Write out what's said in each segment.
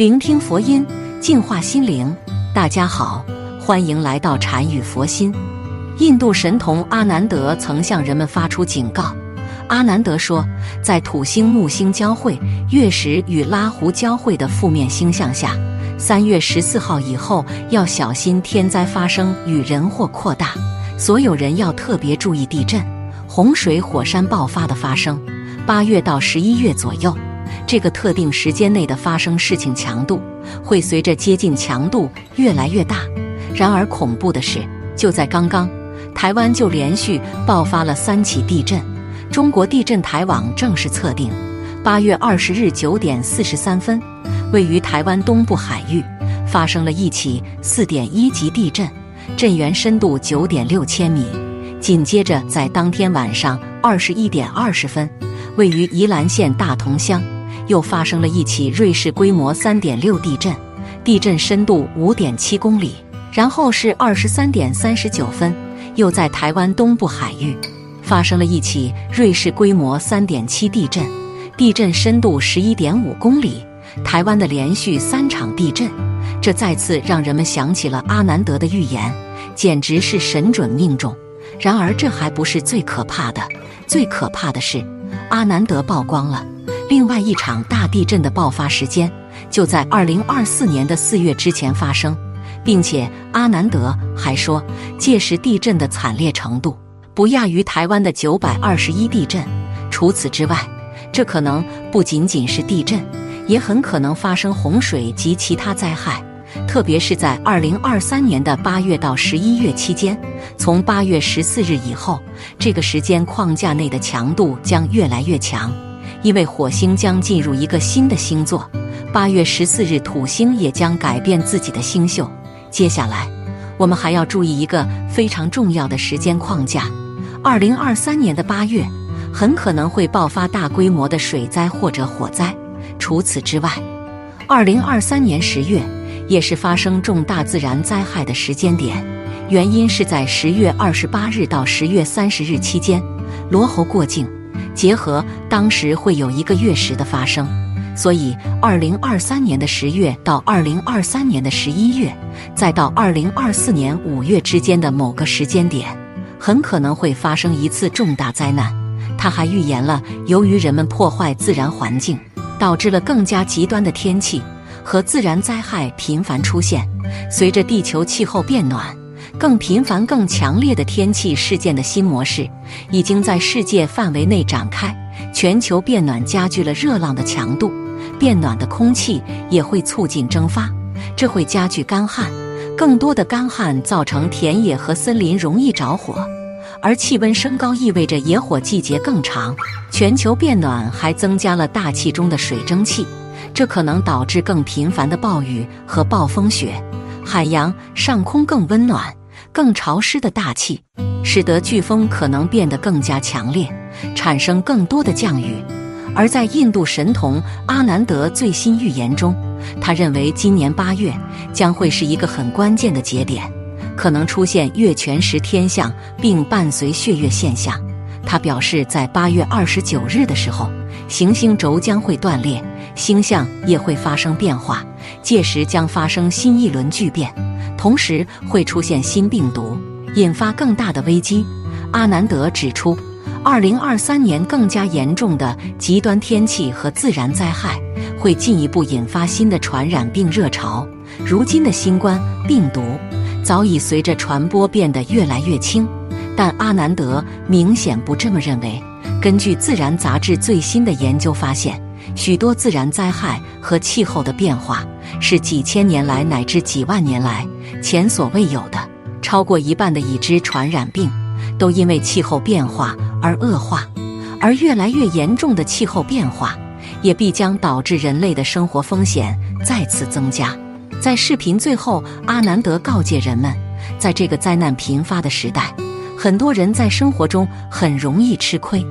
聆听佛音，净化心灵。大家好，欢迎来到禅语佛心。印度神童阿南德曾向人们发出警告。阿南德说，在土星木星交汇、月食与拉胡交汇的负面星象下，三月十四号以后要小心天灾发生与人祸扩大。所有人要特别注意地震、洪水、火山爆发的发生。八月到十一月左右。这个特定时间内的发生事情强度会随着接近强度越来越大。然而恐怖的是，就在刚刚，台湾就连续爆发了三起地震。中国地震台网正式测定，八月二十日九点四十三分，位于台湾东部海域发生了一起四点一级地震，震源深度九点六千米。紧接着在当天晚上二十一点二十分，位于宜兰县大同乡。又发生了一起瑞士规模三点六地震，地震深度五点七公里。然后是二十三点三十九分，又在台湾东部海域发生了一起瑞士规模三点七地震，地震深度十一点五公里。台湾的连续三场地震，这再次让人们想起了阿南德的预言，简直是神准命中。然而这还不是最可怕的，最可怕的是阿南德曝光了。另外一场大地震的爆发时间就在二零二四年的四月之前发生，并且阿南德还说，届时地震的惨烈程度不亚于台湾的九百二十一地震。除此之外，这可能不仅仅是地震，也很可能发生洪水及其他灾害，特别是在二零二三年的八月到十一月期间。从八月十四日以后，这个时间框架内的强度将越来越强。因为火星将进入一个新的星座，八月十四日土星也将改变自己的星宿。接下来，我们还要注意一个非常重要的时间框架：二零二三年的八月很可能会爆发大规模的水灾或者火灾。除此之外，二零二三年十月也是发生重大自然灾害的时间点，原因是在十月二十八日到十月三十日期间，罗喉过境。结合当时会有一个月食的发生，所以二零二三年的十月到二零二三年的十一月，再到二零二四年五月之间的某个时间点，很可能会发生一次重大灾难。他还预言了，由于人们破坏自然环境，导致了更加极端的天气和自然灾害频繁出现。随着地球气候变暖。更频繁、更强烈的天气事件的新模式已经在世界范围内展开。全球变暖加剧了热浪的强度，变暖的空气也会促进蒸发，这会加剧干旱。更多的干旱造成田野和森林容易着火，而气温升高意味着野火季节更长。全球变暖还增加了大气中的水蒸气，这可能导致更频繁的暴雨和暴风雪。海洋上空更温暖。更潮湿的大气，使得飓风可能变得更加强烈，产生更多的降雨。而在印度神童阿南德最新预言中，他认为今年八月将会是一个很关键的节点，可能出现月全食天象，并伴随血月现象。他表示，在八月二十九日的时候，行星轴将会断裂，星象也会发生变化，届时将发生新一轮巨变。同时会出现新病毒，引发更大的危机。阿南德指出，二零二三年更加严重的极端天气和自然灾害会进一步引发新的传染病热潮。如今的新冠病毒早已随着传播变得越来越轻，但阿南德明显不这么认为。根据《自然》杂志最新的研究发现。许多自然灾害和气候的变化是几千年来乃至几万年来前所未有的。超过一半的已知传染病都因为气候变化而恶化，而越来越严重的气候变化也必将导致人类的生活风险再次增加。在视频最后，阿南德告诫人们，在这个灾难频发的时代，很多人在生活中很容易吃亏。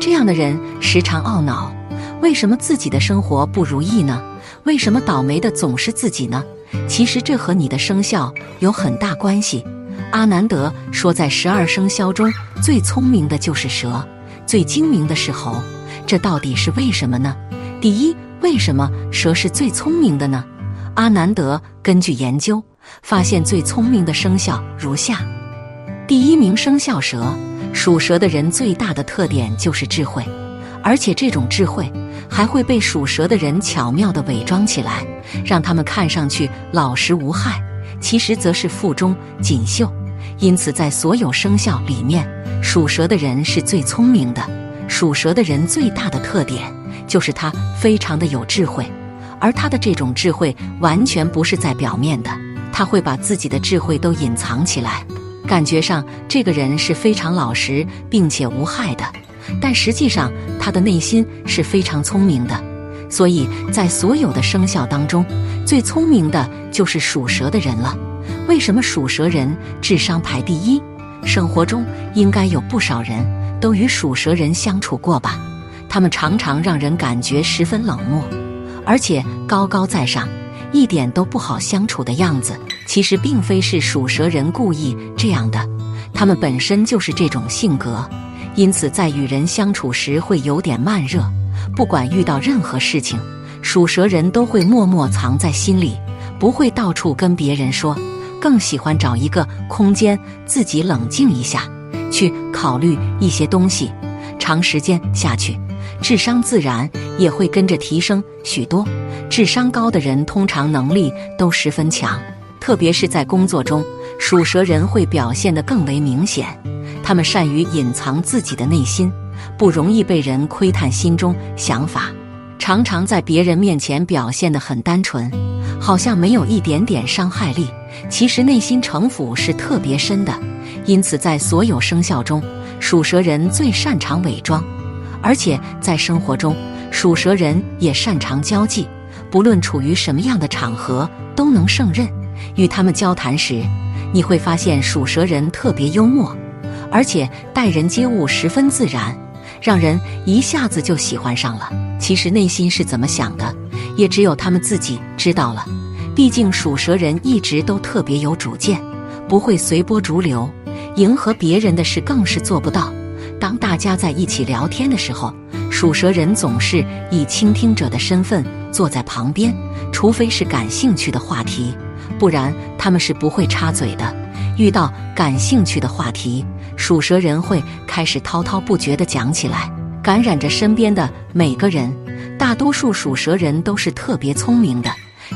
这样的人时常懊恼。为什么自己的生活不如意呢？为什么倒霉的总是自己呢？其实这和你的生肖有很大关系。阿南德说，在十二生肖中最聪明的就是蛇，最精明的是猴。这到底是为什么呢？第一。为什么蛇是最聪明的呢？阿南德根据研究发现，最聪明的生肖如下：第一名生肖蛇，属蛇的人最大的特点就是智慧，而且这种智慧还会被属蛇的人巧妙地伪装起来，让他们看上去老实无害，其实则是腹中锦绣。因此，在所有生肖里面，属蛇的人是最聪明的。属蛇的人最大的特点就是他非常的有智慧，而他的这种智慧完全不是在表面的，他会把自己的智慧都隐藏起来，感觉上这个人是非常老实并且无害的，但实际上他的内心是非常聪明的。所以在所有的生肖当中，最聪明的就是属蛇的人了。为什么属蛇人智商排第一？生活中应该有不少人都与属蛇人相处过吧？他们常常让人感觉十分冷漠，而且高高在上，一点都不好相处的样子。其实并非是属蛇人故意这样的，他们本身就是这种性格，因此在与人相处时会有点慢热。不管遇到任何事情，属蛇人都会默默藏在心里，不会到处跟别人说。更喜欢找一个空间自己冷静一下，去考虑一些东西。长时间下去，智商自然也会跟着提升许多。智商高的人通常能力都十分强，特别是在工作中，属蛇人会表现得更为明显。他们善于隐藏自己的内心，不容易被人窥探心中想法，常常在别人面前表现得很单纯，好像没有一点点伤害力。其实内心城府是特别深的，因此在所有生肖中，属蛇人最擅长伪装，而且在生活中，属蛇人也擅长交际，不论处于什么样的场合都能胜任。与他们交谈时，你会发现属蛇人特别幽默，而且待人接物十分自然，让人一下子就喜欢上了。其实内心是怎么想的，也只有他们自己知道了。毕竟属蛇人一直都特别有主见，不会随波逐流，迎合别人的事更是做不到。当大家在一起聊天的时候，属蛇人总是以倾听者的身份坐在旁边，除非是感兴趣的话题，不然他们是不会插嘴的。遇到感兴趣的话题，属蛇人会开始滔滔不绝地讲起来，感染着身边的每个人。大多数属蛇人都是特别聪明的。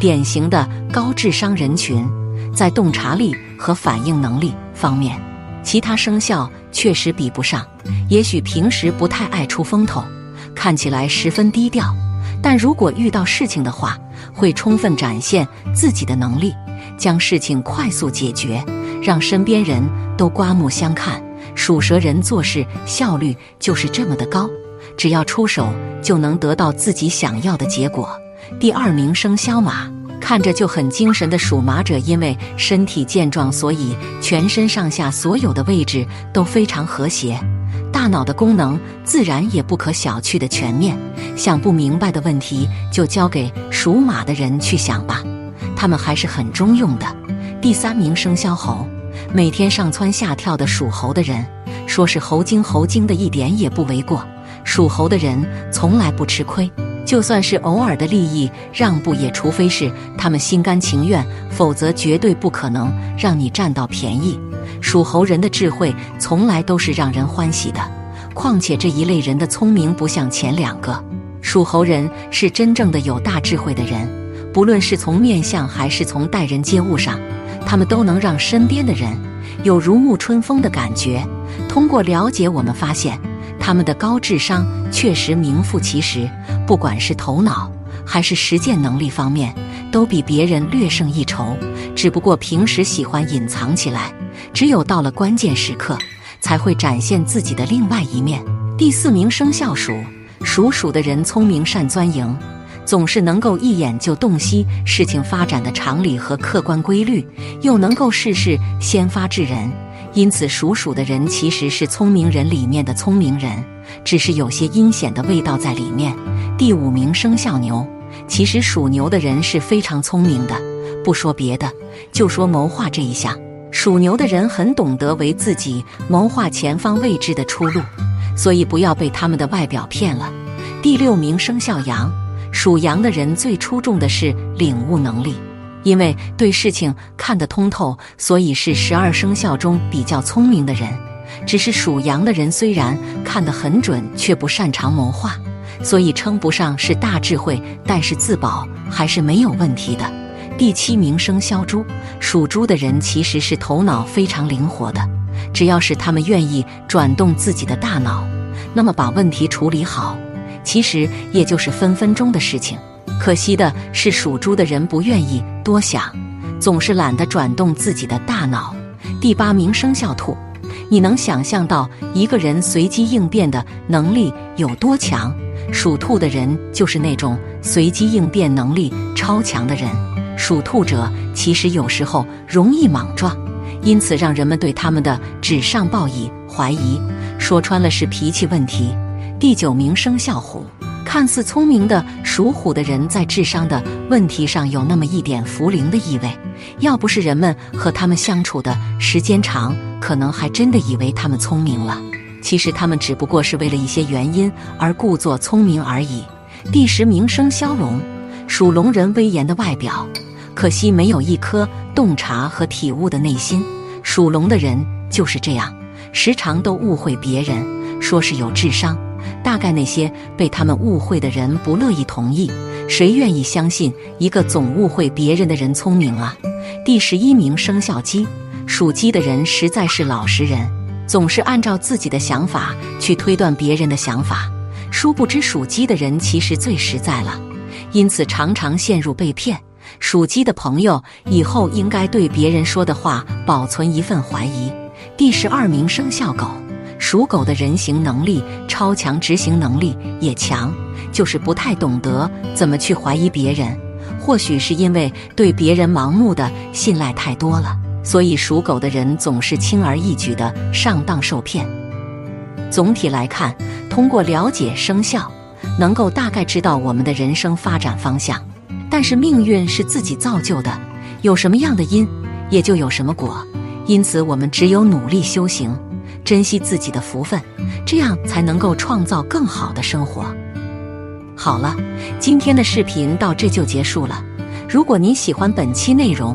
典型的高智商人群，在洞察力和反应能力方面，其他生肖确实比不上。也许平时不太爱出风头，看起来十分低调，但如果遇到事情的话，会充分展现自己的能力，将事情快速解决，让身边人都刮目相看。属蛇人做事效率就是这么的高，只要出手就能得到自己想要的结果。第二名生肖马，看着就很精神的属马者，因为身体健壮，所以全身上下所有的位置都非常和谐，大脑的功能自然也不可小觑的全面。想不明白的问题，就交给属马的人去想吧，他们还是很中用的。第三名生肖猴，每天上蹿下跳的属猴的人，说是猴精猴精的一点也不为过。属猴的人从来不吃亏。就算是偶尔的利益让步，也除非是他们心甘情愿，否则绝对不可能让你占到便宜。属猴人的智慧从来都是让人欢喜的，况且这一类人的聪明不像前两个。属猴人是真正的有大智慧的人，不论是从面相还是从待人接物上，他们都能让身边的人有如沐春风的感觉。通过了解，我们发现。他们的高智商确实名副其实，不管是头脑还是实践能力方面，都比别人略胜一筹。只不过平时喜欢隐藏起来，只有到了关键时刻，才会展现自己的另外一面。第四名生肖鼠，属鼠的人聪明善钻营，总是能够一眼就洞悉事情发展的常理和客观规律，又能够事事先发制人。因此，属鼠的人其实是聪明人里面的聪明人，只是有些阴险的味道在里面。第五名生肖牛，其实属牛的人是非常聪明的。不说别的，就说谋划这一项，属牛的人很懂得为自己谋划前方未知的出路，所以不要被他们的外表骗了。第六名生肖羊，属羊的人最出众的是领悟能力，因为对事情看得通透，所以是十二生肖中比较聪明的人。只是属羊的人虽然看得很准，却不擅长谋划，所以称不上是大智慧，但是自保还是没有问题的。第七名生肖猪，属猪的人其实是头脑非常灵活的，只要是他们愿意转动自己的大脑，那么把问题处理好，其实也就是分分钟的事情。可惜的是，属猪的人不愿意多想，总是懒得转动自己的大脑。第八名生肖兔。你能想象到一个人随机应变的能力有多强？属兔的人就是那种随机应变能力超强的人。属兔者其实有时候容易莽撞，因此让人们对他们的纸上报以怀疑。说穿了是脾气问题。第九名生肖虎。看似聪明的属虎的人，在智商的问题上有那么一点茯苓的意味。要不是人们和他们相处的时间长，可能还真的以为他们聪明了。其实他们只不过是为了一些原因而故作聪明而已。第十名生肖龙，属龙人威严的外表，可惜没有一颗洞察和体悟的内心。属龙的人就是这样，时常都误会别人，说是有智商。大概那些被他们误会的人不乐意同意，谁愿意相信一个总误会别人的人聪明啊？第十一名生肖鸡，属鸡的人实在是老实人，总是按照自己的想法去推断别人的想法，殊不知属鸡的人其实最实在了，因此常常陷入被骗。属鸡的朋友以后应该对别人说的话保存一份怀疑。第十二名生肖狗。属狗的人形能力超强，执行能力也强，就是不太懂得怎么去怀疑别人。或许是因为对别人盲目的信赖太多了，所以属狗的人总是轻而易举的上当受骗。总体来看，通过了解生肖，能够大概知道我们的人生发展方向。但是命运是自己造就的，有什么样的因，也就有什么果。因此，我们只有努力修行。珍惜自己的福分，这样才能够创造更好的生活。好了，今天的视频到这就结束了。如果您喜欢本期内容，